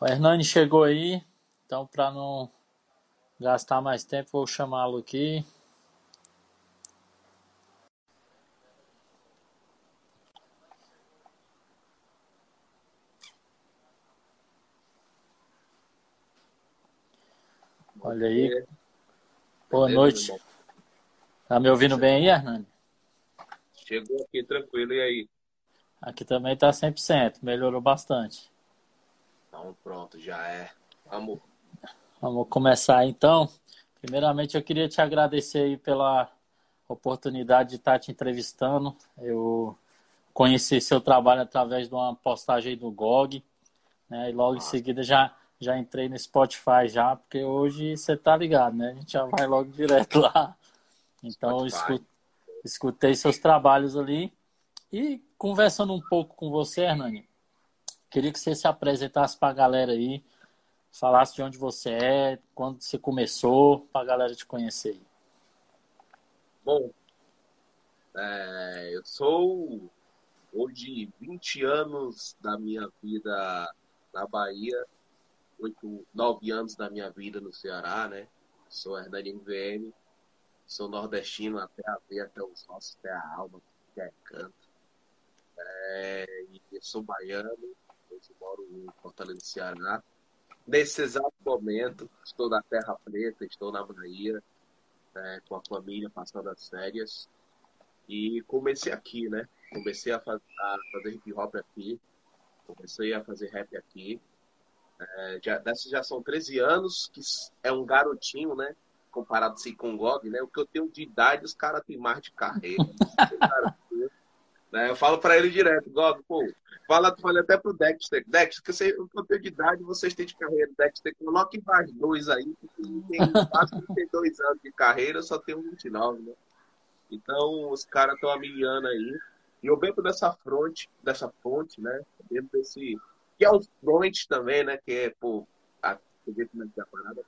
O Hernani chegou aí, então para não gastar mais tempo, vou chamá-lo aqui. Olha aí. Boa noite. Tá me ouvindo bem aí, Hernani? Chegou aqui tranquilo, e aí? Aqui também tá 100%, melhorou bastante. Então pronto, já é. Vamos. Vamos começar então. Primeiramente eu queria te agradecer aí pela oportunidade de estar te entrevistando. Eu conheci seu trabalho através de uma postagem do GOG, né? E logo Nossa. em seguida já já entrei no Spotify já, porque hoje você tá ligado, né? A gente já vai logo direto lá. Então eu escutei seus trabalhos ali e conversando um pouco com você, Hernani, queria que você se apresentasse para a galera aí, falasse de onde você é, quando você começou, para a galera te conhecer. Bom, é, eu sou hoje 20 anos da minha vida na Bahia, 8, 9 anos da minha vida no Ceará, né? Sou Hernani MVM, sou nordestino até a ver, até os ossos, até a alma, até canto. É, eu sou baiano, eu moro em Fortaleza, Ceará. Nesse exato momento, estou na Terra Preta, estou na Bahia, é, com a família, passando as férias. E comecei aqui, né? Comecei a, faz, a fazer hip hop aqui, comecei a fazer rap aqui. É, já, desses já são 13 anos, que é um garotinho, né? Comparado assim, com o GOG, né? O que eu tenho de idade, os caras têm mais de carreira. Né? Eu falo para ele direto, God, pô, fala, fala até pro Dexter, Dexter, que você, o de idade, vocês têm de carreira, Dexter, coloque mais dois aí, porque tem quase 32 anos de carreira, eu só tenho 29, né? Então, os caras estão amiliando aí. E eu dentro dessa fronte, dessa fonte, né? Dentro desse. Que é os frontes também, né? Que é, pô, a, é é a parada.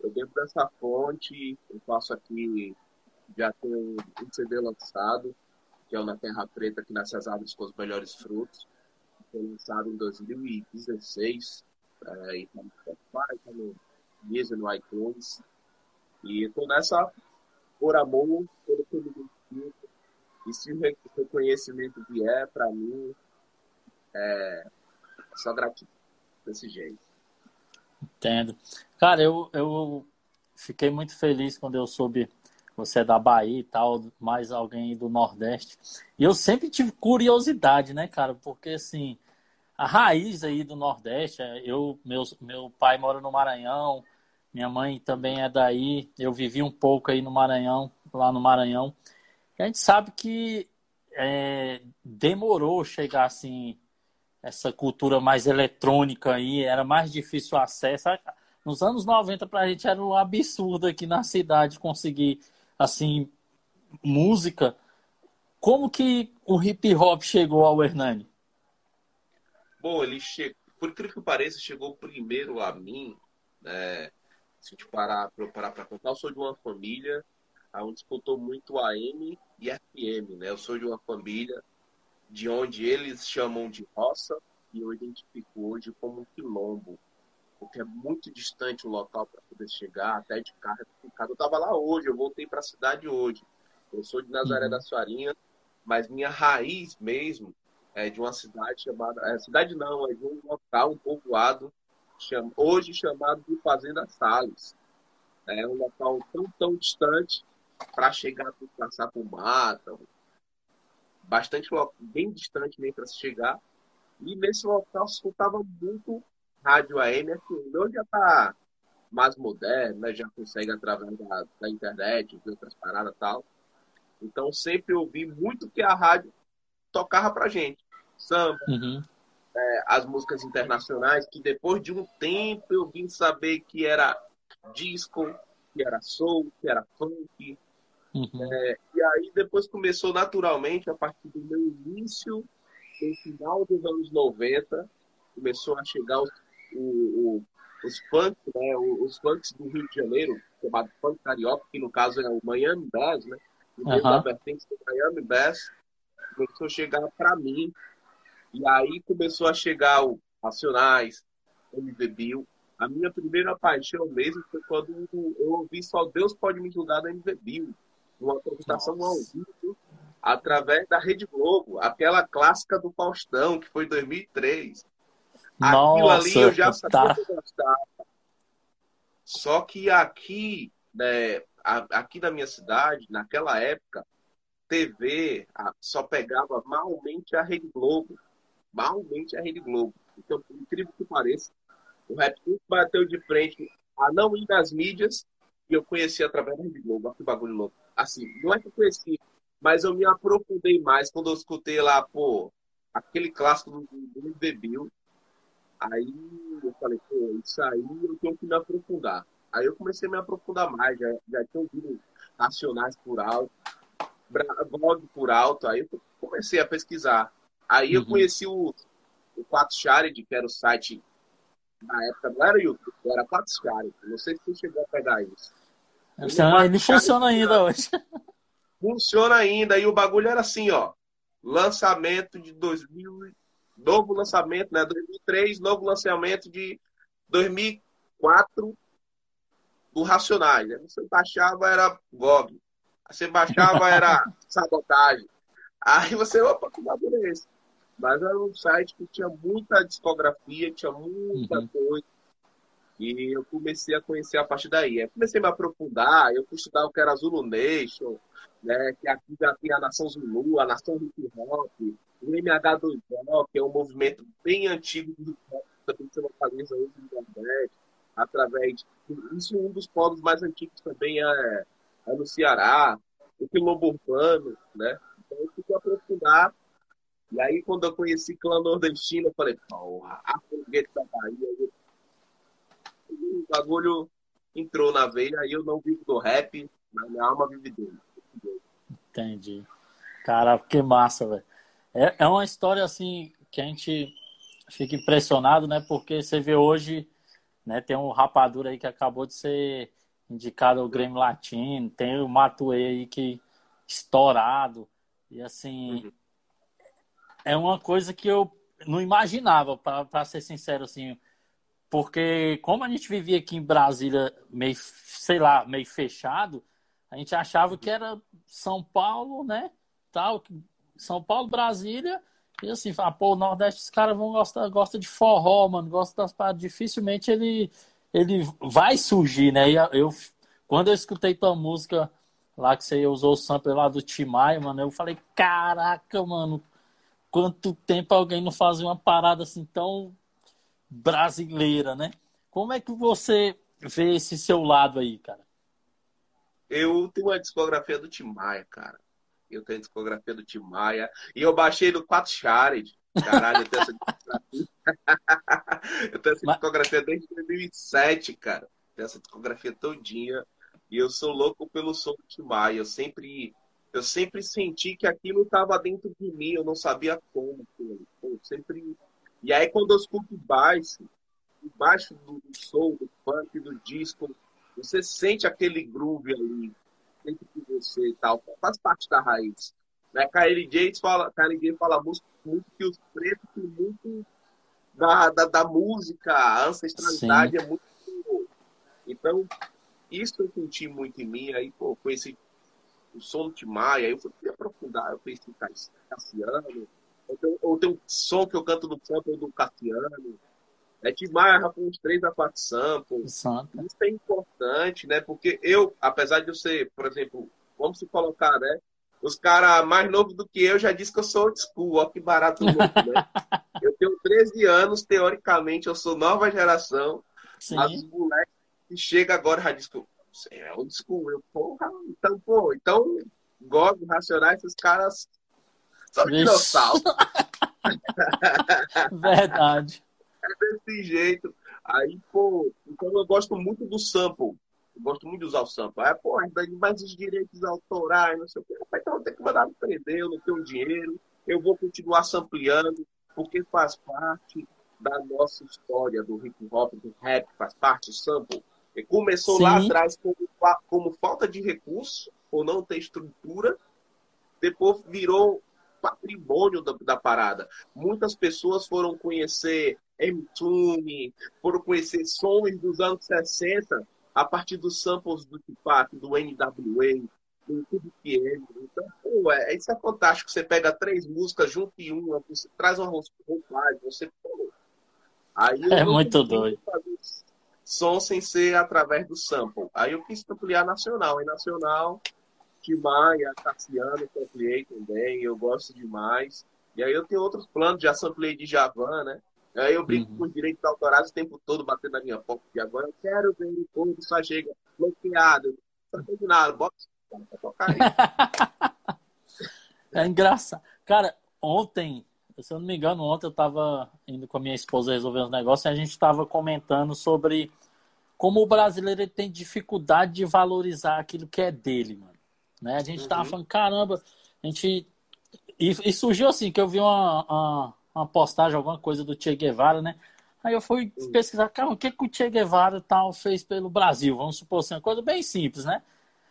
Eu dentro dessa fonte, eu faço aqui, já tenho um CD lançado, que é o Na Terra Preta, que nasce as árvores com os melhores frutos. Foi lançado em 2016. É, e tá no Spotify, no Deezer, no iTunes. E estou nessa por amor, pelo que eu me. E se o reconhecimento vier para mim, é só gratidão desse jeito. Entendo. Cara, eu, eu fiquei muito feliz quando eu soube você é da Bahia e tal, mais alguém do Nordeste. E eu sempre tive curiosidade, né, cara? Porque, assim, a raiz aí do Nordeste, é, eu, meu, meu pai mora no Maranhão, minha mãe também é daí, eu vivi um pouco aí no Maranhão, lá no Maranhão. E a gente sabe que é, demorou chegar, assim, essa cultura mais eletrônica aí, era mais difícil o acesso. Nos anos 90, pra gente era um absurdo aqui na cidade conseguir assim, música, como que o hip hop chegou ao Hernani? Bom, ele chegou, por incrível que pareça, chegou primeiro a mim, né? Se a gente parar para contar, eu sou de uma família onde disputou muito AM e FM, né? Eu sou de uma família de onde eles chamam de roça e eu identifico hoje como um quilombo porque é muito distante o local para poder chegar, até de carro é complicado. Eu estava lá hoje, eu voltei para a cidade hoje. Eu sou de Nazaré uhum. da Suarinha, mas minha raiz mesmo é de uma cidade chamada. É, cidade não, é de um local, um povoado, cham, hoje chamado de Fazenda Salles. É um local tão, tão distante para chegar, por passar por mata, bastante bem distante nem para se chegar. E nesse local se escutava muito rádio AM, assim, hoje já está mais moderno, né? já consegue através da, da internet, de outras paradas e tal. Então sempre ouvi muito que a rádio tocava pra gente. Samba, uhum. é, as músicas internacionais, que depois de um tempo eu vim saber que era disco, que era soul, que era funk. Uhum. É, e aí depois começou naturalmente, a partir do meu início, no final dos anos 90, começou a chegar os o, o, os funks, né, os funks do Rio de Janeiro, chamado funk carioca, que no caso é o Miami Bass, né? O uhum. da vertente do Miami Bass começou a chegar para mim. E aí começou a chegar o Racionais, MV Bill. A minha primeira paixão mesmo foi quando eu ouvi Só Deus Pode Me Julgar da MV Bill. Uma apresentação ao vivo, através da Rede Globo. Aquela clássica do Faustão, que foi em 2003. Nossa, Aquilo ali eu já sabia tá. que eu gostava. Só que aqui, né, aqui na minha cidade, naquela época, TV só pegava malmente a Rede Globo. Malmente a Rede Globo. Então, por incrível que pareça, o Rap bateu de frente a não ir nas mídias e eu conheci através da Rede Globo. Olha que bagulho louco. Assim, não é que eu conheci, mas eu me aprofundei mais quando eu escutei lá, pô, aquele clássico do, do. Aí eu falei, pô, isso aí eu tenho que me aprofundar. Aí eu comecei a me aprofundar mais, já, já tinha ouvido Racionais por alto, blog por alto, aí eu comecei a pesquisar. Aí uhum. eu conheci o, o Quatro Shared, que era o site na época, não era YouTube, era Quatro Shared. Não sei se você chegou a pegar isso. Ele, ele funciona ainda hoje. Funciona ainda, e o bagulho era assim, ó. Lançamento de 2000, novo lançamento, né? 2003, novo lançamento de 2004 do Racionais. Né? Você baixava, era GOG. Você baixava, era sabotagem. Aí você, opa, que bagulho é esse? Mas era um site que tinha muita discografia, tinha muita uhum. coisa. E eu comecei a conhecer a partir daí. Aí comecei a me aprofundar, eu fui estudar o que era Zulu Nation, né, que aqui já tem a Nação Zulu, a Nação Hip Hop, o MH2O, que é um movimento bem antigo do hip hop, também se localiza hoje no Nordeste, através de... Isso um dos povos mais antigos também é, é no Ceará, o quilombo urbano, né? Então eu fui aprofundar. E aí, quando eu conheci clã nordestino, eu falei, porra, a foguete da Bahia. O bagulho entrou na veia, aí eu não vivo do rap, mas minha alma vive dele. Entendi. Cara, que massa, velho. É, é uma história assim que a gente fica impressionado, né? Porque você vê hoje, né? Tem um rapadura aí que acabou de ser indicado ao Grêmio Latino, tem o Matuê aí que estourado. E assim, uhum. é uma coisa que eu não imaginava, para ser sincero, assim, porque como a gente vivia aqui em Brasília meio, sei lá, meio fechado, a gente achava que era São Paulo, né? Tal, São Paulo, Brasília, e assim, ah, pô, o Nordeste, os caras vão gostar, gosta de forró, mano, gosta das paradas. Dificilmente ele, ele vai surgir, né? E eu, quando eu escutei tua música lá que você usou o sample lá do Timaya, mano, eu falei, caraca, mano, quanto tempo alguém não fazia uma parada assim tão brasileira, né? Como é que você vê esse seu lado aí, cara? Eu tenho uma discografia do Timaya, cara. Eu tenho a discografia do Timaya. E eu baixei do 4 Shared. Caralho, eu tenho essa discografia. eu tenho essa discografia desde 2007, cara. Tenho essa discografia todinha. E eu sou louco pelo som do Timaya. Eu sempre, eu sempre senti que aquilo estava dentro de mim. Eu não sabia como. Eu sempre... E aí, quando eu escuto baixo, baixo do, do som, do funk, do disco, você sente aquele groove ali dentro de você e tal. Faz parte da raiz. Né? Kylie J fala, Kylie J fala muito, muito que os pretos têm muito da, da, da música, a ancestralidade Sim. é muito. Então, isso eu senti muito em mim. Aí, pô, conheci o som de Maia, aí eu fui aprofundar, eu conheci Cassiano. Ou tem, ou tem um som que eu canto no sample do Cassiano. É de marra com uns três a quatro samples. Santa. Isso é importante, né? Porque eu, apesar de eu ser, por exemplo, vamos se colocar, né? Os caras mais novos do que eu já disse que eu sou old school, ó que barato louco, né? eu tenho 13 anos, teoricamente, eu sou nova geração. Sim. Os moleques que chegam agora já dizem que você é old school. Eu, porra, então, pô, então, God, Racionais, esses caras são dinossauros. Verdade. É desse jeito. Aí, pô, então eu gosto muito do sample. Eu gosto muito de usar o sample. Aí, pô, mas os direitos autorais, não sei o quê. Então eu tenho que mandar me prender, eu não tenho dinheiro. Eu vou continuar sampleando, porque faz parte da nossa história do hip hop, do rap, faz parte do sample. E começou Sim. lá atrás como, como falta de recurso, ou não ter estrutura, depois virou patrimônio da, da, parada. Muitas pessoas foram conhecer M-Tune, foram conhecer sons dos anos 60 a partir dos samples do Tupac, do NWA, do tudo que é. Então, pô, é, isso é fantástico. Você pega três músicas, junto em uma, você traz uma roupagem, você. Pô, aí é muito doido. Som sem ser através do sample. Aí eu quis ampliar nacional. Em nacional, Timaya, Cassiano, ampliei também, eu gosto demais. E aí eu tenho outros planos, já samplei de Javan, né? Aí eu brinco uhum. com os direitos autorais o tempo todo batendo na minha porta de agora. Eu quero ver o povo só chega bloqueado. Não tem nada, bota pra tocar é engraçado. Cara, ontem, se eu não me engano, ontem eu tava indo com a minha esposa resolver uns negócios e a gente tava comentando sobre como o brasileiro tem dificuldade de valorizar aquilo que é dele, mano. Né? A gente uhum. tava falando, caramba, a gente. E, e surgiu assim, que eu vi uma, uma uma postagem, alguma coisa do Che Guevara, né? Aí eu fui pesquisar, cara, o que, que o Che Guevara tal fez pelo Brasil? Vamos supor assim, uma coisa bem simples, né?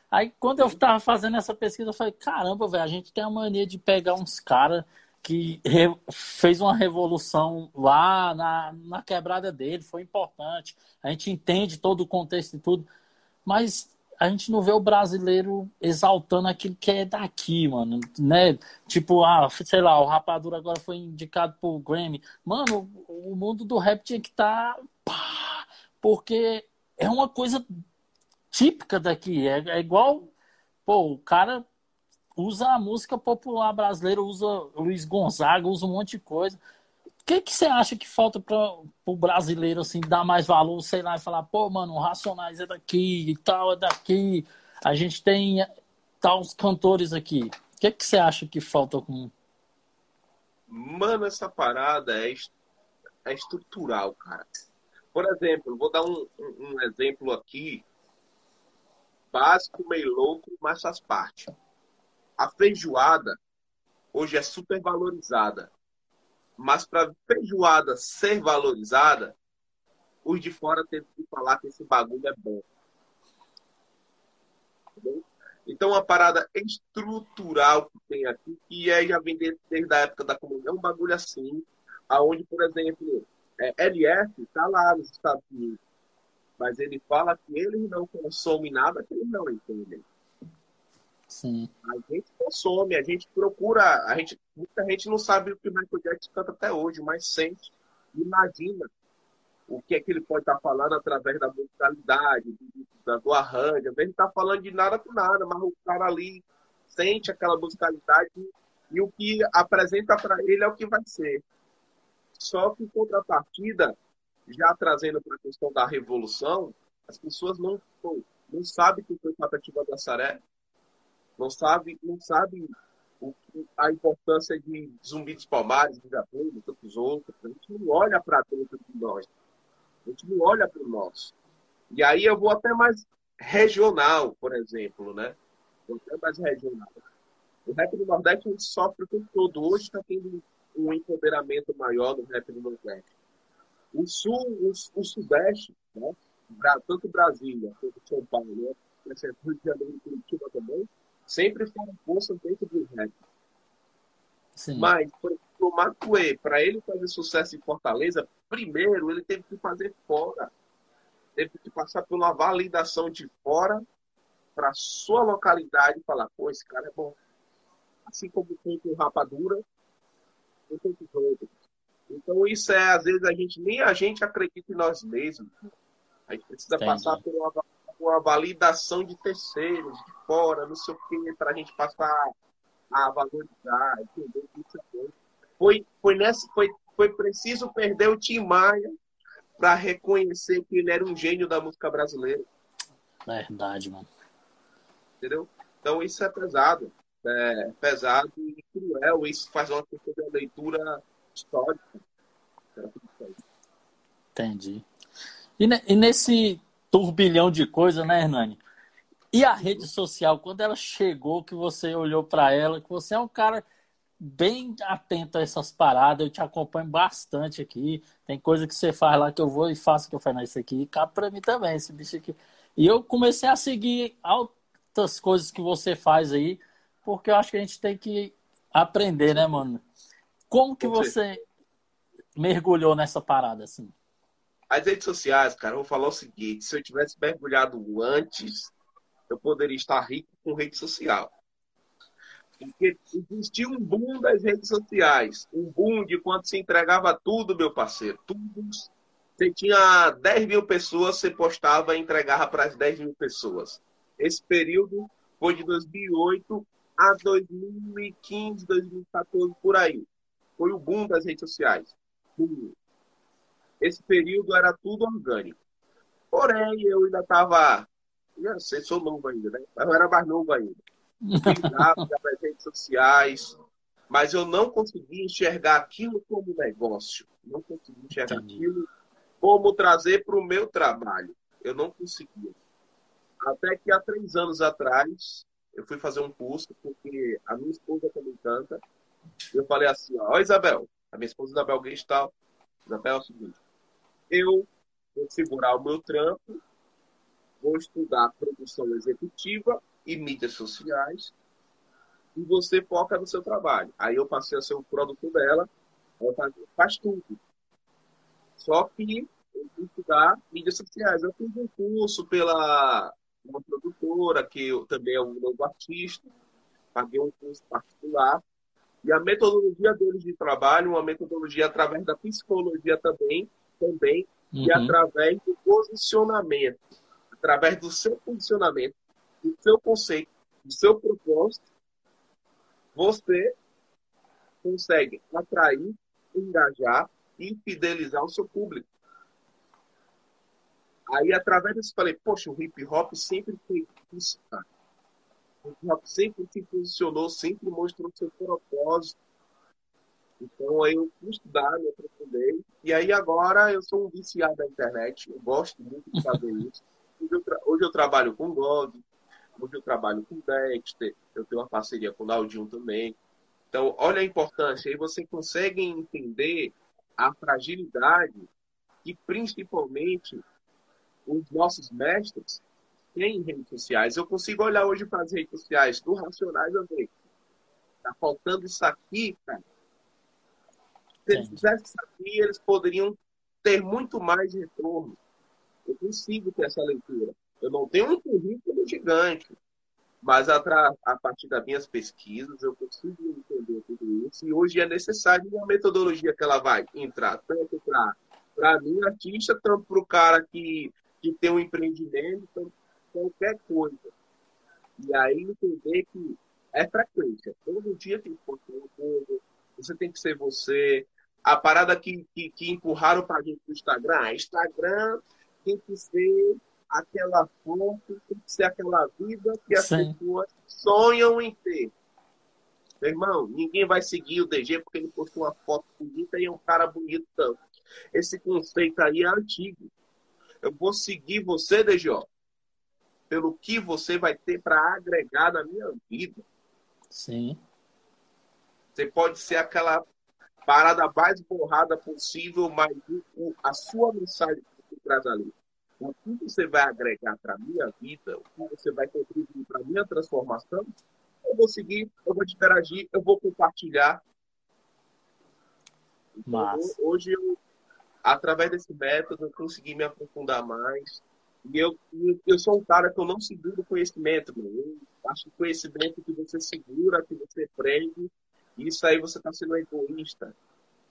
Aí quando eu tava fazendo essa pesquisa, eu falei, caramba, velho, a gente tem a mania de pegar uns caras que fez uma revolução lá na, na quebrada dele, foi importante. A gente entende todo o contexto e tudo, mas a gente não vê o brasileiro exaltando aquilo que é daqui, mano, né? Tipo, ah, sei lá, o Rapadura agora foi indicado pro Grammy. Mano, o mundo do rap tinha que estar tá, porque é uma coisa típica daqui, é, é igual, pô, o cara usa a música popular brasileira, usa Luiz Gonzaga, usa um monte de coisa que, que você acha que falta para o brasileiro assim dar mais valor, sei lá, e falar, pô, mano, o Racionais é daqui e tal, é daqui. A gente tem tal cantores aqui. O que, que você acha que falta com. Mano, essa parada é, é estrutural, cara. Por exemplo, vou dar um, um, um exemplo aqui, básico, meio louco, mas faz parte. A feijoada hoje é super valorizada. Mas para feijoada ser valorizada, os de fora teve que falar que esse bagulho é bom. Então, uma parada estrutural que tem aqui, que é já vem desde a época da é um bagulho assim, aonde, por exemplo, é, LF está lá nos Estados Unidos, mas ele fala que eles não consomem nada que eles não entendem. Sim. A gente consome, a gente procura, a gente, muita gente não sabe o que o Michael Jackson canta até hoje, mas sente, imagina o que é que ele pode estar falando através da musicalidade, do, do arranjo. Às vezes está falando de nada com nada, mas o cara ali sente aquela musicalidade e o que apresenta para ele é o que vai ser. Só que em contrapartida, já trazendo para a questão da revolução, as pessoas não, não, não sabem que foi Patativa da Saré, não sabe, não sabe o, a importância de Zumbi dos Palmares, de Japão, de tantos outros. A gente não olha para dentro de nós. A gente não olha para o nosso. E aí eu vou até mais regional, por exemplo, né? Vou até mais regional. O rap do Nordeste sofre o tempo todo. Hoje está tendo um empoderamento maior no rap do Nordeste. O Sul, o, o Sudeste, né? tanto Brasília quanto São Paulo, né? Rio de Janeiro e Curitiba também, sempre foram forças dentro do rap. Sim. Mas, por exemplo, o Matuê, para ele fazer sucesso em Fortaleza, primeiro ele teve que fazer fora. Teve que passar por uma validação de fora para sua localidade e falar, pô, esse cara é bom. Assim como tem com Rapadura, tem com outros. Então isso é, às vezes, a gente nem a gente acredita em nós mesmos. A gente precisa Entendi. passar por uma uma validação de terceiros, de fora, não sei o quê, para a gente passar a valorizar, entender isso é foi, foi, nessa, foi, foi preciso perder o Tim Maia para reconhecer que ele era um gênio da música brasileira. Verdade, mano. Entendeu? Então isso é pesado. É pesado e cruel. Isso faz uma leitura histórica. Entendi. E, e nesse turbilhão de coisas, né, Hernani? E a rede social, quando ela chegou, que você olhou para ela, que você é um cara bem atento a essas paradas, eu te acompanho bastante aqui. Tem coisa que você faz lá que eu vou e faço que eu faço isso aqui, e cabe para mim também, esse bicho aqui. E eu comecei a seguir altas coisas que você faz aí, porque eu acho que a gente tem que aprender, né, mano? Como que você mergulhou nessa parada, assim? As redes sociais, cara, eu vou falar o seguinte: se eu tivesse mergulhado antes, eu poderia estar rico com rede social. Porque existia um boom das redes sociais. Um boom de quando se entregava tudo, meu parceiro. Tudo. Você tinha 10 mil pessoas, você postava e entregava para as 10 mil pessoas. Esse período foi de 2008 a 2015, 2014, por aí. Foi o boom das redes sociais. Esse período era tudo orgânico. Porém, eu ainda estava. Eu sei, sou novo ainda, né? Mas eu era mais novo ainda. das redes sociais, mas eu não consegui enxergar aquilo como negócio. Não consegui enxergar Entendi. aquilo como trazer para o meu trabalho. Eu não conseguia. Até que há três anos atrás, eu fui fazer um curso, porque a minha esposa também canta. Eu falei assim, ó, Isabel, a minha esposa Isabel Gristal, Isabel é o seguinte, eu vou segurar o meu trampo, vou estudar produção executiva e mídias sociais, e você foca no seu trabalho. Aí eu passei a ser o produto dela, ela faz, faz tudo. Só que eu fui estudar mídias sociais. Eu fiz um curso pela uma produtora, que eu, também é um novo artista, paguei um curso particular. E a metodologia deles de trabalho, uma metodologia através da psicologia também, também uhum. e através do posicionamento, através do seu posicionamento, do seu conceito, do seu propósito, você consegue atrair, engajar e fidelizar o seu público. Aí, através disso, falei, poxa, o hip hop sempre fez isso, cara. O hip hop sempre se posicionou, sempre mostrou seu propósito. Então, aí eu fui estudar, me aprofundei. E aí, agora, eu sou um viciado da internet. Eu gosto muito de fazer isso. Hoje eu, hoje eu trabalho com GOG, hoje eu trabalho com Dexter, eu tenho uma parceria com o Naldinho também. Então, olha a importância. Aí você consegue entender a fragilidade e, principalmente, os nossos mestres têm redes sociais. Eu consigo olhar hoje para as redes sociais do Racionais e ver. Está faltando isso aqui, cara. Se eles fizessem aqui, eles poderiam ter muito mais retorno. Eu consigo ter essa leitura. Eu não tenho um currículo gigante, mas a, a partir das minhas pesquisas eu consigo entender tudo isso. E hoje é necessário uma metodologia que ela vai entrar tanto para mim, artista, tanto para o cara que que tem um empreendimento, então, qualquer coisa. E aí entender que é frequência. Todo dia tem que coisa, você tem que ser você. A parada que, que, que empurraram para a gente do Instagram, Instagram tem que ser aquela foto, tem que ser aquela vida que as Sim. pessoas sonham em ter. Meu irmão, ninguém vai seguir o DG porque ele postou uma foto bonita e é um cara bonito tanto. Esse conceito aí é antigo. Eu vou seguir você, DGO, pelo que você vai ter para agregar na minha vida. Sim. Você pode ser aquela parada mais borrada possível, mas a sua mensagem que você traz ali, o que você vai agregar para a minha vida, o que você vai contribuir para a minha transformação, eu vou seguir, eu vou interagir, eu vou compartilhar. Então, hoje eu através desse método eu consegui me aprofundar mais. E eu, eu sou um cara que eu não seguro conhecimento, Eu acho que conhecimento que você segura, que você prende, isso aí você está sendo egoísta.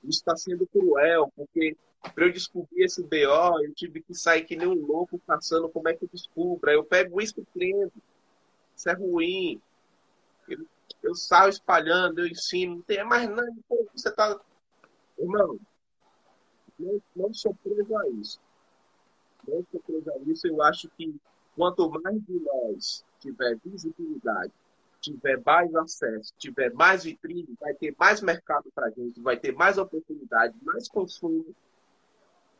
Isso está sendo cruel, porque para eu descobrir esse BO, eu tive que sair que nem um louco passando como é que eu descubro. Aí eu pego isso e prendo. Isso é ruim. Eu, eu saio espalhando, eu ensino. Não tem mais nada. Você está. Irmão, não, não sou preso a isso. Não sou preso a isso. Eu acho que quanto mais de nós tiver visibilidade, tiver mais acesso, tiver mais vitrine, vai ter mais mercado para gente, vai ter mais oportunidade, mais consumo.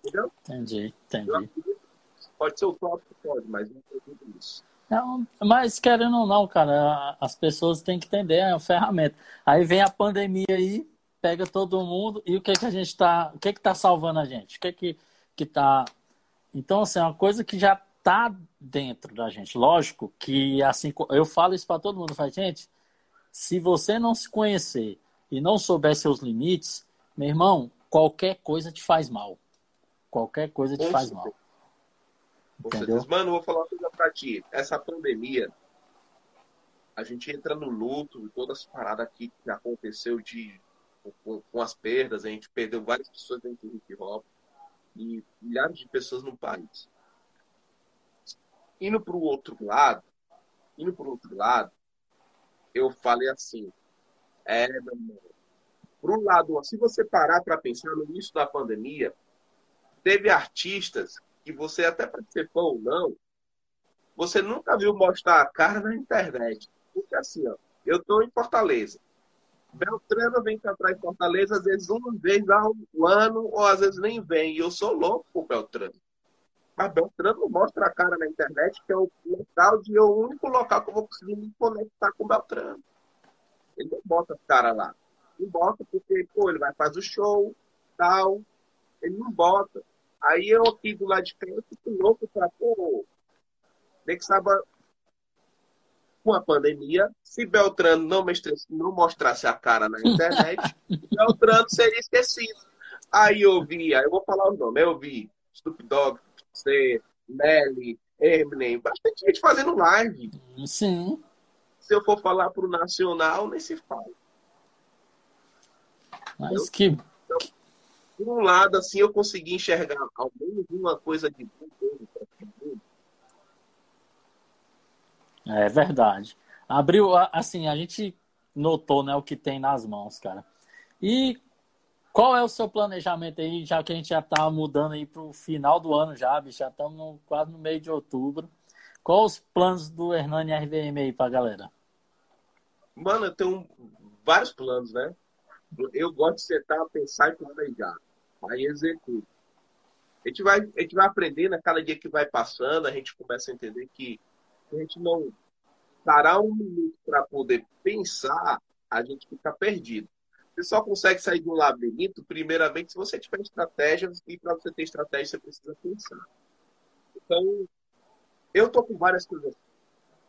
Entendeu? Entendi, entendi. Pode ser o tópico, pode, mas não acredito nisso. Não, mas querendo ou não, cara, as pessoas têm que entender a ferramenta. Aí vem a pandemia aí, pega todo mundo e o que que a gente está, o que que tá salvando a gente? O que que que tá Então assim, é uma coisa que já tá dentro da gente. Lógico que assim, eu falo isso para todo mundo, faz gente, se você não se conhecer e não souber seus limites, meu irmão, qualquer coisa te faz mal. Qualquer coisa te Com faz certeza. mal. Entendeu? certeza. Mano, vou falar uma coisa pra ti. Essa pandemia, a gente entra no luto, todas as paradas aqui que aconteceu de, com, com as perdas, a gente perdeu várias pessoas dentro do hip hop e milhares de pessoas no país. Indo pro outro lado, indo pro outro lado, eu falei assim, é, meu irmão, um lado, se você parar para pensar no início da pandemia, teve artistas que você até participou ou não, você nunca viu mostrar a cara na internet. Porque assim, ó, eu tô em Fortaleza. Beltrano vem cantar em Fortaleza, às vezes uma vez um ano, ou às vezes nem vem. E eu sou louco por Beltrano. Mas Beltrano não mostra a cara na internet, que é o local de é o único local que eu vou conseguir me conectar com Beltrano. Ele não bota a cara lá. Não bota porque, pô, ele vai fazer o show, tal. Ele não bota. Aí eu aqui do lado de cá, eu fico louco pra, pô, nem que saiba com a pandemia, se Beltrano não, mostrasse, não mostrasse a cara na internet, Beltrano seria esquecido. Aí eu vi, aí eu vou falar o nome, eu vi Snoop Dogg, C, Nelly, Eminem, bastante gente fazendo live. Sim. Se eu for falar pro Nacional, nem se fala. Mas que. Por um lado, assim, eu consegui enxergar ao menos uma coisa de bom pra todo mundo. É verdade. Abriu, assim, a gente notou, né, o que tem nas mãos, cara. E qual é o seu planejamento aí, já que a gente já tá mudando aí pro final do ano já, bicho, já estamos quase no meio de outubro. Qual os planos do Hernani RVM aí pra galera? Mano, eu tenho vários planos, né? Eu gosto de sentar, pensar e planejar. Aí executo. A gente vai, a gente vai aprendendo a cada dia que vai passando, a gente começa a entender que a gente não parar um minuto para poder pensar, a gente fica perdido. Você só consegue sair de um labirinto, primeiramente, se você tiver estratégias, e para você ter estratégia, você precisa pensar. Então, eu tô com várias coisas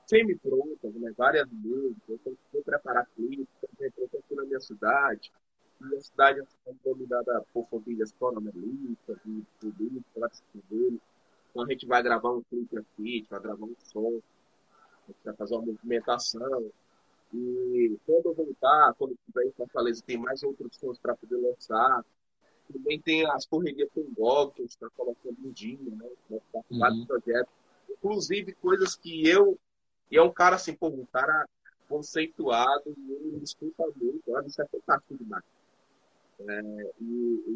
semi-prontas, né? várias músicas, eu que preparar clipes, eu tô aqui na minha cidade, minha cidade é dominada por famílias coronalistas, e vários dele. Então a gente vai gravar um clipe aqui, a gente vai gravar um som, a gente vai fazer uma movimentação. E quando eu voltar, quando eu estiver em Fortaleza, tem mais outros sons para poder lançar. Também tem as correrias com o GOG, que a gente está colocando um dia, né? Com vários Uhum. projetos. Inclusive coisas que eu. E é um cara assim, pô, um cara conceituado, e ele me escuta muito. Olha, isso é fantástico demais. É, e,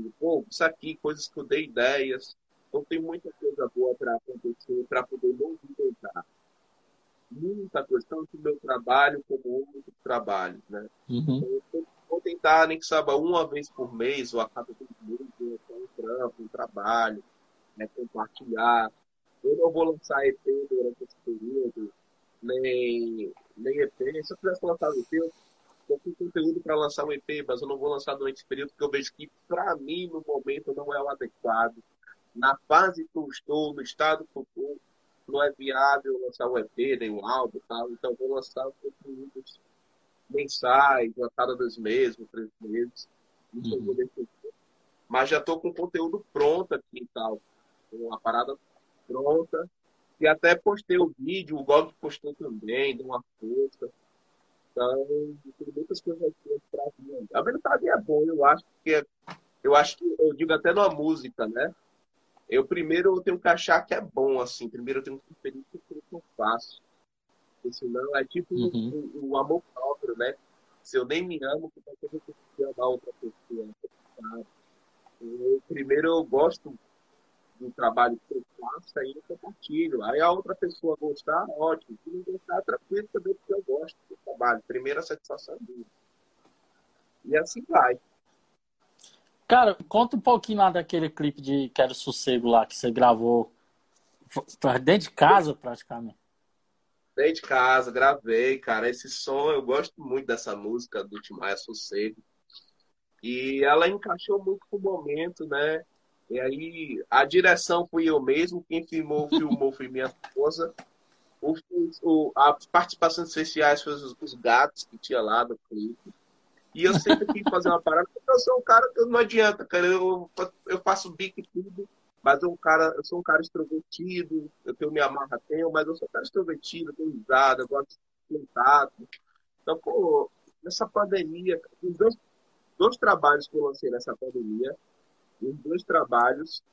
e, pô, isso aqui, coisas que eu dei ideias. Então tem muita coisa boa para acontecer, para poder movimentar. Muita coisa, tanto no meu trabalho como outros trabalhos, né? Uhum. Eu vou tentar, nem que saiba, uma vez por mês, ou a cada dois meses, um trampo, um trabalho, né, compartilhar. Eu não vou lançar EP durante esse período, nem, nem EP. Se eu lançar um EP, eu com conteúdo para lançar um EP, mas eu não vou lançar durante esse período, porque eu vejo que, para mim, no momento, não é o adequado. Na fase que eu estou, no estado que eu estou, não é viável lançar um EP, nem um álbum e tal. Então, eu vou lançar conteúdos mensais, a cada dois meses, três meses. Isso eu Uhum. vou decidir. Mas já estou com conteúdo pronto aqui e tal. Com Uma parada pronta. E até postei o vídeo, o Gog postou também, deu uma força. Então, tem muitas coisas aqui pra vir. A verdade é bom, eu acho que é- eu acho que eu digo até numa música, né? Eu primeiro eu tenho que achar que é bom, assim. Primeiro eu tenho que com aquilo que eu faço. Porque senão é tipo Uhum. o, o amor próprio, né? Se eu nem me amo, como é que eu vou conseguir amar outra pessoa? Eu, primeiro eu gosto do trabalho que eu faço, aí eu compartilho. Aí a outra pessoa gostar, ótimo. Se não gostar, tranquilo também, porque eu gosto do trabalho. Primeira satisfação é minha. E assim vai. Cara, conta um pouquinho lá daquele clipe de Quero Sossego lá que você gravou dentro de casa, praticamente. Dentro de casa, gravei, cara. Esse som, eu gosto muito dessa música do Timaya Sossego. E ela encaixou muito com o momento, né? E aí, a direção fui eu mesmo, quem filmou, filmou foi minha esposa. O, o, as participações especiais foram os, os gatos que tinha lá no clipe. E eu sempre quis fazer uma parada, porque eu sou um cara que não adianta, cara. Eu, eu faço bico e tudo, mas eu, um cara, eu sou um cara extrovertido, eu tenho minha marra, tenho, mas eu sou um cara extrovertido, tenho risada, gosto de contato. Então, pô, nessa pandemia, os dois, dois trabalhos que eu lancei nessa pandemia, os dois trabalhos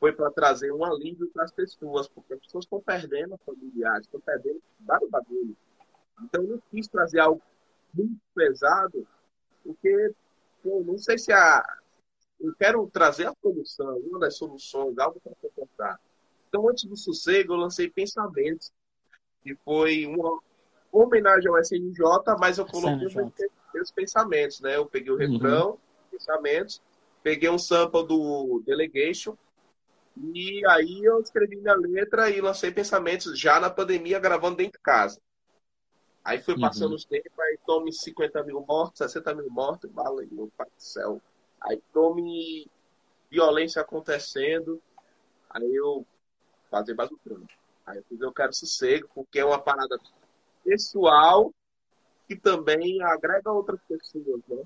foi para trazer um alívio para as pessoas, porque as pessoas estão perdendo familiares, estão perdendo vários bagulho. Então, eu não quis trazer algo muito pesado, porque pô, não sei se a. Eu quero trazer a solução, uma das soluções, algo para comportar. Então, antes do sossego, eu lancei Pensamentos, que foi uma homenagem ao SNJ, mas eu coloquei meus pensamentos, né? Eu peguei o uhum. refrão, uhum. pensamentos, peguei um sample do Delegation, e aí eu escrevi minha letra e lancei pensamentos já na pandemia, gravando dentro de casa. Aí foi passando uhum. os tempos, tome 50 mil mortos, 60 mil mortos, bala meu pai do céu. Aí tome violência acontecendo, aí eu fazer mais um trampo. Aí eu fiz Eu Quero Sossego, porque é uma parada pessoal que também agrega outras pessoas, né?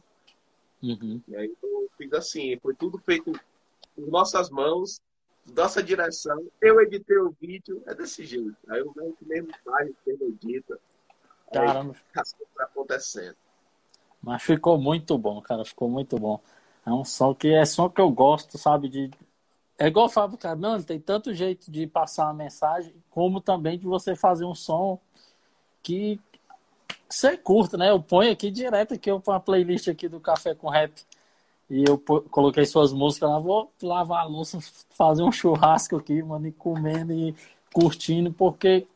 Uhum. E aí eu fiz assim, foi tudo feito por nossas mãos, nossa direção. Eu editei o vídeo, é desse jeito. Aí eu que mesmo faz, mesmo edita. Caramba. Coisas acontecendo. Mas ficou muito bom, cara. Ficou muito bom. É um som que é som que eu gosto, sabe? De... É igual eu falo, cara, não, tem tanto jeito de passar uma mensagem, como também de você fazer um som que você curta, né? Eu ponho aqui direto aqui, eu ponho a playlist aqui do Café com Rap. E eu coloquei suas músicas lá, vou lavar a louça, fazer um churrasco aqui, mano, e comendo e curtindo, porque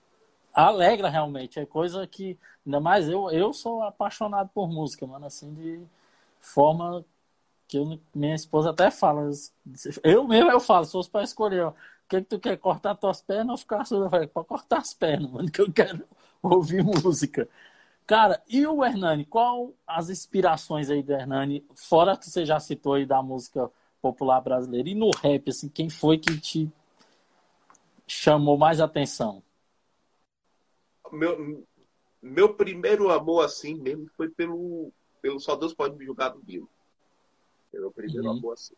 alegra realmente. É coisa que, ainda mais eu, eu sou apaixonado por música, mano, assim, de forma que eu, minha esposa até fala. Eu mesmo eu falo, se fosse para escolher, ó, o que, que tu quer, cortar tuas pernas ou ficar surdo? Eu falei, pode cortar as pernas, mano, que eu quero ouvir música. Cara, e o Hernani? Qual as inspirações aí do Hernani? Fora que você já citou aí da música popular brasileira. E no rap, assim, quem foi que te chamou mais atenção? Meu, meu primeiro amor, assim, mesmo, foi pelo, pelo Só Deus Pode Me Julgar do Bill. Meu primeiro uhum. amor, assim.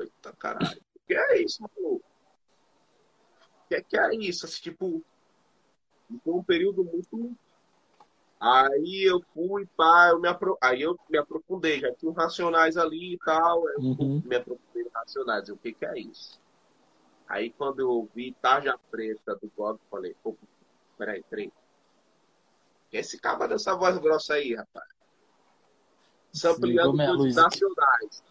Eita, caralho. O que é isso, mano? O que é, que é isso? Assim, tipo, foi um período muito Aí eu fui, pá, eu me apro... aí eu me aprofundei, já tinha Racionais ali e tal, eu uhum. me aprofundei Racionais, o que que é isso? Aí quando eu ouvi Tarja Preta do God, falei, pô, peraí, peraí. Esse cara dessa voz grossa aí, rapaz. Sampleando coisas nacionais.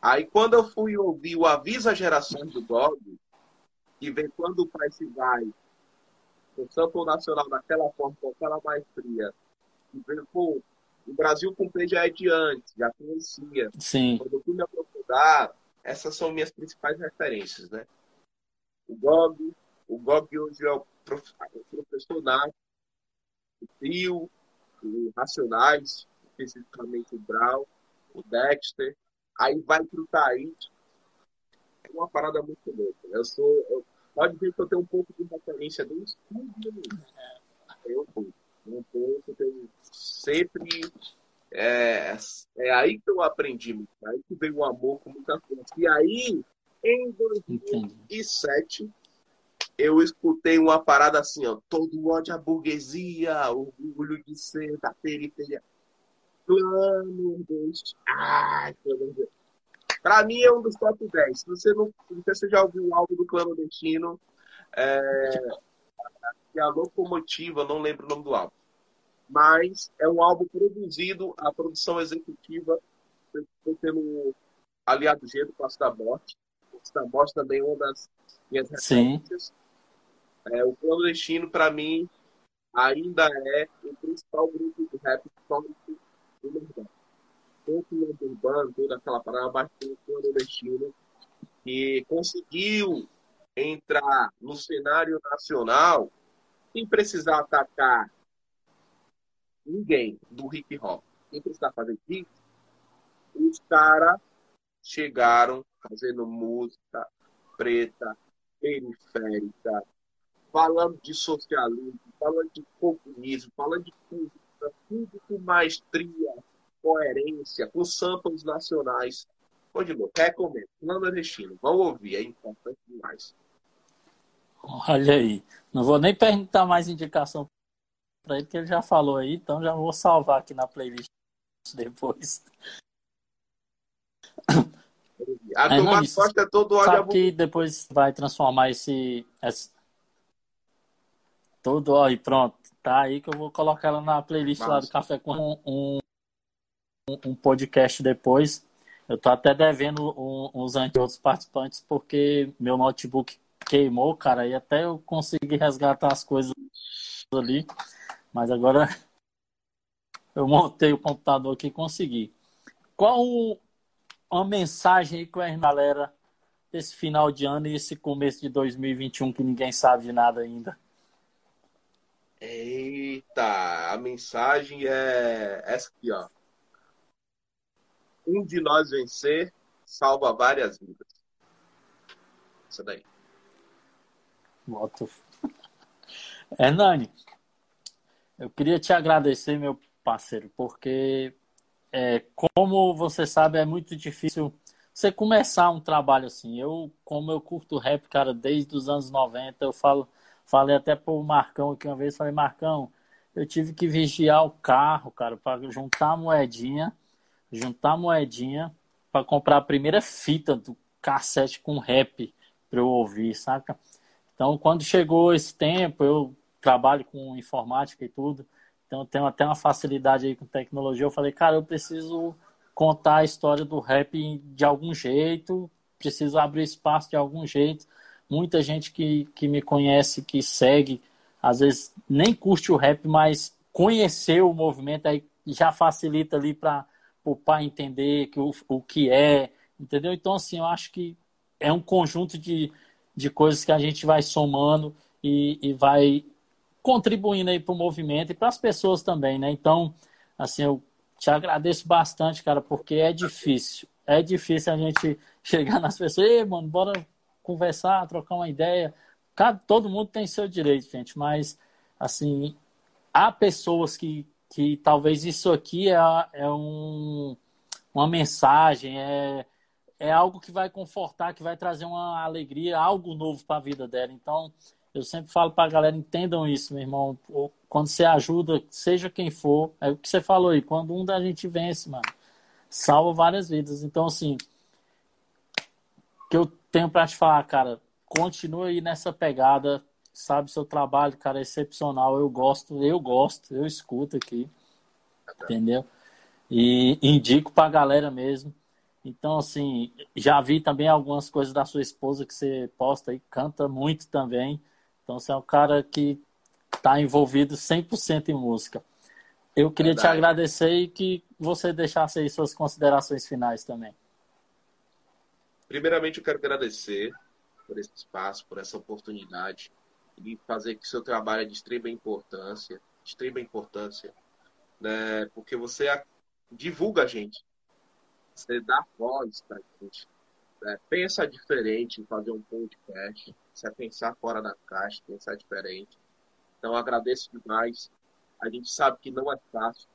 Aí quando eu fui ouvir o Avisa Gerações do God, que vem quando o pai se vai, o sample nacional daquela forma, com aquela maestria, pô, o Brasil com P já é de antes, já conhecia. Sim. Quando eu fui me aprofundar, essas são minhas principais referências, né? O Gog, o Gog hoje é o, professor Nath, o Trio, o Racionais, especificamente o Brau, o Dexter, aí vai pro Taíde. É uma parada muito louca. Eu sou. Eu, pode ver que eu tenho um pouco de referência do estúdio. Eu um pouco. Um pouco, tenho sempre. É, é aí que eu aprendi muito. Aí que veio o amor com muita força. E aí, em 2007, eu escutei uma parada assim, ó. Todo ódio à burguesia, orgulho de ser da periferia. Plano dos. Ai, Pra mim é um dos top 10. Se você não, se você já ouviu o álbum do Clandestino, é, é a Locomotiva, não lembro o nome do álbum mas é um álbum produzido, a produção executiva foi pelo Aliado G do Passo da Morte. Passo da Morte também é uma das minhas referências. É, o Clandestino, para mim, ainda é o principal grupo de rap histórico do Nordeste. Tanto o urbano, toda aquela parada, mas o Clandestino, que conseguiu entrar no cenário nacional sem precisar atacar ninguém do hip hop. Quem precisa fazer isso? Os caras chegaram fazendo música preta, periférica, falando de socialismo, falando de comunismo, falando de tudo, tudo com maestria, coerência, com samples nacionais. Continua, recomendo. Clandestino, vamos ouvir, é importante demais. Olha aí, não vou nem perguntar mais indicação para ele, que ele já falou aí, então já vou salvar aqui na playlist depois. A é, turma gosta todo ódio. Sabe que depois vai transformar esse, esse... todo ó, e pronto. Tá aí que eu vou colocar ela na playlist Nossa. lá do Café com um, um, um, podcast depois. Eu tô até devendo um, uns outros participantes porque meu notebook queimou, cara, e até eu consegui resgatar as coisas ali. Mas agora eu montei o computador aqui e consegui. Qual uma mensagem aí com a galera esse final de ano e esse começo de 2021 que ninguém sabe de nada ainda? Eita, a mensagem é essa aqui, ó. Um de nós vencer salva várias vidas. Essa daí. Moto. Hernani, eu queria te agradecer, meu parceiro, porque é, como você sabe, é muito difícil você começar um trabalho assim. Eu, como eu curto rap, cara, desde os anos 90, eu falo, falei até pro Marcão aqui uma vez, falei, Marcão, eu tive que vigiar o carro, cara, para juntar a moedinha, juntar a moedinha para comprar a primeira fita do cassete com rap para eu ouvir, saca? Então, quando chegou esse tempo, eu trabalho com informática e tudo. Então tenho até uma facilidade aí com tecnologia. Eu falei, cara, eu preciso contar a história do rap de algum jeito, preciso abrir espaço de algum jeito. Muita gente que, que me conhece, que segue, às vezes nem curte o rap, mas conhecer o movimento aí já facilita ali para o pai entender que o, o que é, entendeu? Então, assim, eu acho que é um conjunto de, de coisas que a gente vai somando e, e vai contribuindo aí para o movimento e para as pessoas também, né? Então, assim, eu te agradeço bastante, cara, porque é difícil. É difícil a gente chegar nas pessoas, ei, mano, bora conversar, trocar uma ideia. Cada, todo mundo tem seu direito, gente, mas, assim, há pessoas que, que talvez isso aqui é, é um, uma mensagem, é, é algo que vai confortar, que vai trazer uma alegria, algo novo para a vida dela. Então, eu sempre falo para a galera, entendam isso, meu irmão. Quando você ajuda, seja quem for, é o que você falou aí, quando um da gente vence, mano, salva várias vidas. Então, assim, que eu tenho para te falar, cara, continue aí nessa pegada, sabe, seu trabalho, cara, é excepcional. Eu gosto, eu gosto, eu escuto aqui, entendeu? E indico para a galera mesmo. Então, assim, já vi também algumas coisas da sua esposa que você posta aí, canta muito também. Então você é um cara que está envolvido 100% em música. Eu queria Verdade. te agradecer e que você deixasse aí suas considerações finais também. Primeiramente, eu quero agradecer por esse espaço, por essa oportunidade de fazer que seu trabalho é de extrema importância, extrema importância, né? Porque você divulga a gente, você dá voz para gente, né? pensa diferente em fazer um podcast, você pensar fora da caixa, pensar diferente. Então agradeço demais. A gente sabe que não é fácil.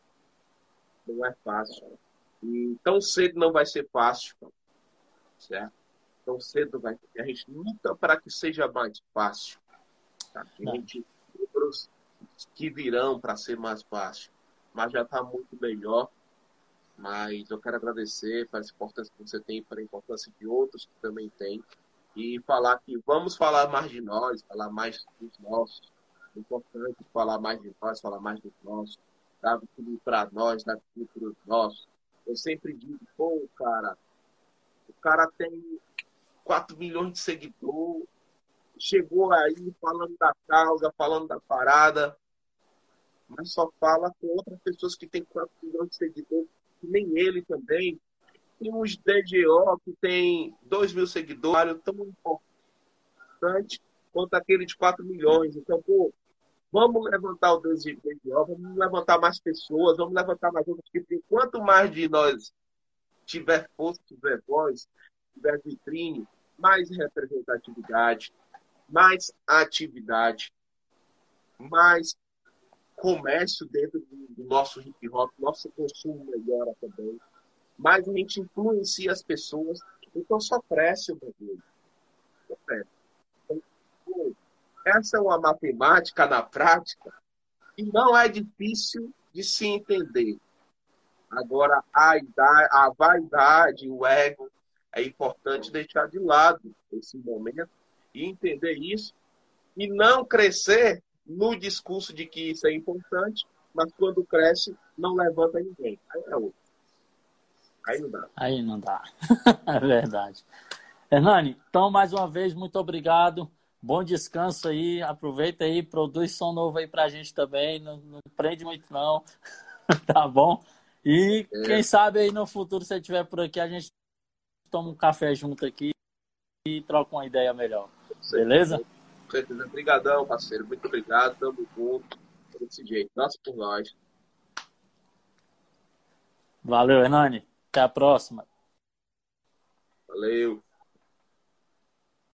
Não é fácil. E tão cedo não vai ser fácil. Certo? Tão cedo vai. A gente luta para que seja mais fácil. Tá? A gente outros que virão para ser mais fácil. Mas já está muito melhor. Mas eu quero agradecer pela importância que você tem, pela importância que outros também têm e falar que vamos falar mais de nós, falar mais dos nossos. É importante falar mais de nós, falar mais dos nossos. Dar tudo para nós, dar tudo para os nossos. Eu sempre digo, pô, cara, cara tem 4 milhões de seguidores, chegou aí falando da causa, falando da parada, mas só fala com outras pessoas que têm 4 milhões de seguidores, que nem ele também, tem uns DGO que tem 2 mil seguidores, tão importante quanto aquele de 4 milhões. Então, pô, vamos levantar o DGO, vamos levantar mais pessoas, vamos levantar mais outros, porque quanto mais de nós tiver força, tiver voz, tiver vitrine, mais representatividade, mais atividade, mais comércio dentro do nosso hip hop, nosso consumo melhora também. Mas a gente influencia as pessoas, então só cresce o bagulho. Então, essa é uma matemática na prática e não é difícil de se entender. Agora, a, idade, a vaidade, o ego, é importante deixar de lado esse momento e entender isso e não crescer no discurso de que isso é importante, mas quando cresce, não levanta ninguém. Aí é outro. Aí não dá. Aí não dá. é verdade. Hernani, então, mais uma vez, muito obrigado. Bom descanso aí. Aproveita aí, produz som novo aí pra gente também. Não, não prende muito, não. tá bom? E é. quem sabe aí no futuro, se você estiver por aqui, a gente toma um café junto aqui e troca uma ideia melhor. Beleza? Com certeza. Obrigadão, parceiro. Muito obrigado. Tamo junto. Desse jeito. Nossa por nós. Valeu, Hernani. Até a próxima. Valeu.